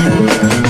Bye.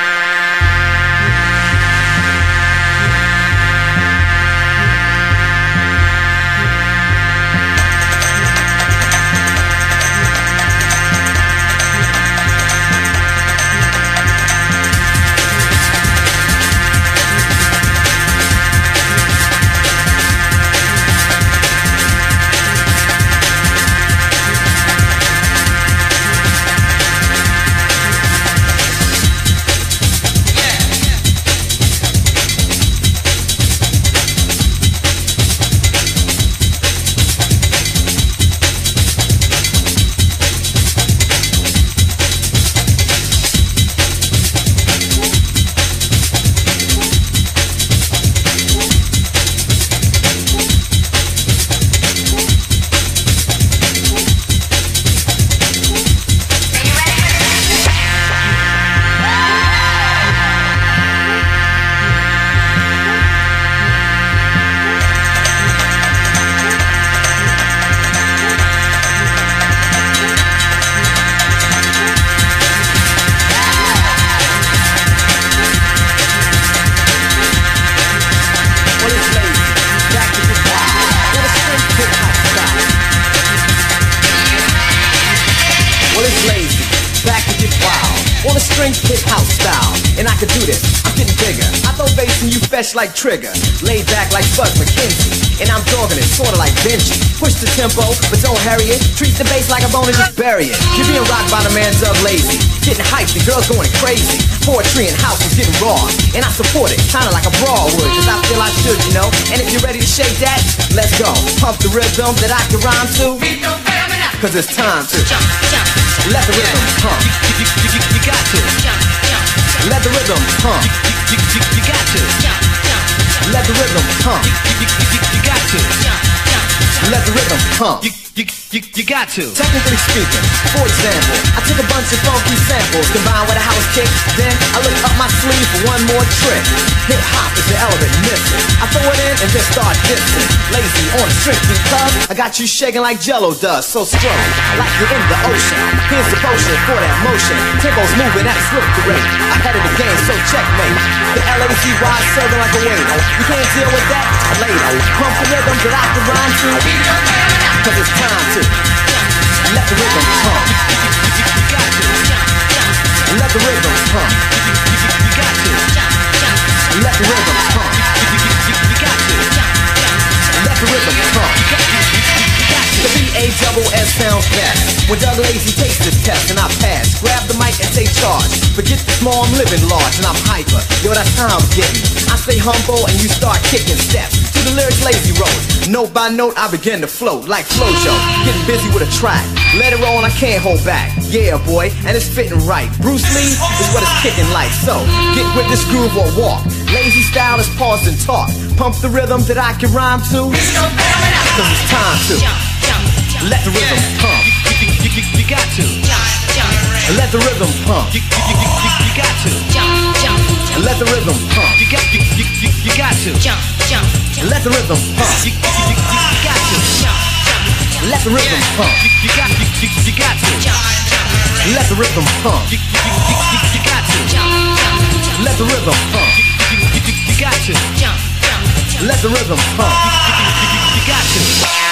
Trigger, laid back like Buzz McKenzie. And I'm dogging it, sorta like Benji. Push the tempo, but don't hurry it. Treat the bass like a bone and just bury it. You're being rocked by the man Doug Lazy. Getting hyped, the girls going crazy. Poetry and house is getting raw. And I support it, kinda like a brawl would, cause I feel I should, you know. And if you're ready to shake that, let's go. Pump the rhythm that I can rhyme to. Cause it's time to let the rhythm pump. Pump. You, got to. Technically speaking, for example, I took a bunch of funky samples combined with a house kick. Then I look up my sleeve for one more trick. Hip hop is the element missing. I throw it in and just start dissing. Lazy on a string because I got you shaking like Jello does. So strong, like you're in the ocean. Here's the potion for that motion. Tempo's moving at a swift rate. Ahead of the game, so checkmate. The L-A-Z-Y serving like a waiter. You can't deal with that later. Pump the rhythm that I can rhyme to. Cause it's time to let the rhythm pump. Let the rhythm pump. Let the rhythm pump. Let the rhythm pump. The B-A-double-S sounds best When Doug Lazy takes this test and I pass. Grab the mic and take charge. Forget the small, I'm living large and I'm hyper. Yo, that's how getting. I stay humble and you start kicking steps. To the lyrics Lazy wrote Note by note I begin to float Like Flojo. Getting busy with a track Let it roll and I can't hold back. Yeah, boy, and it's fitting right. Bruce Lee is what it's kicking like. So, get with this groove or walk. Lazy style is pause and talk. Pump the rhythm that I can rhyme to. Cause it's time to. Let the rhythm pump. You, you, you, you got to. Let the rhythm pump. You, you, you, you, you got to. Let the rhythm pump. You got, you, you, you, you got to. jump, jump. Let the rhythm pump. You, you, you, you, you got to. Let the rhythm pump. You, you got, you, you, you got to. Let the rhythm pump. You, you, you, you, you got to. Let the rhythm pump. You, you, you, you, you got to. Let the rhythm pump. You, you, you, you got to.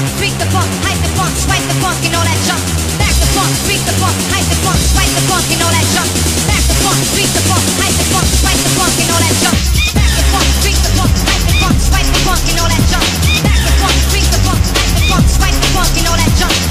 Funk, freak the funk, hype the funk, swipe the funk, and all that junk. Back the funk, freak the funk, hype the funk, swipe the funk, and all that junk. Back the funk, freak the funk, hype the funk, swipe the funk, and all that junk. Back the funk, freak the funk, hype the funk, swipe the funk, and all that junk. Back the funk, freak the funk, hype the funk, swipe the funk, and all that junk.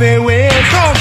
fairway. Come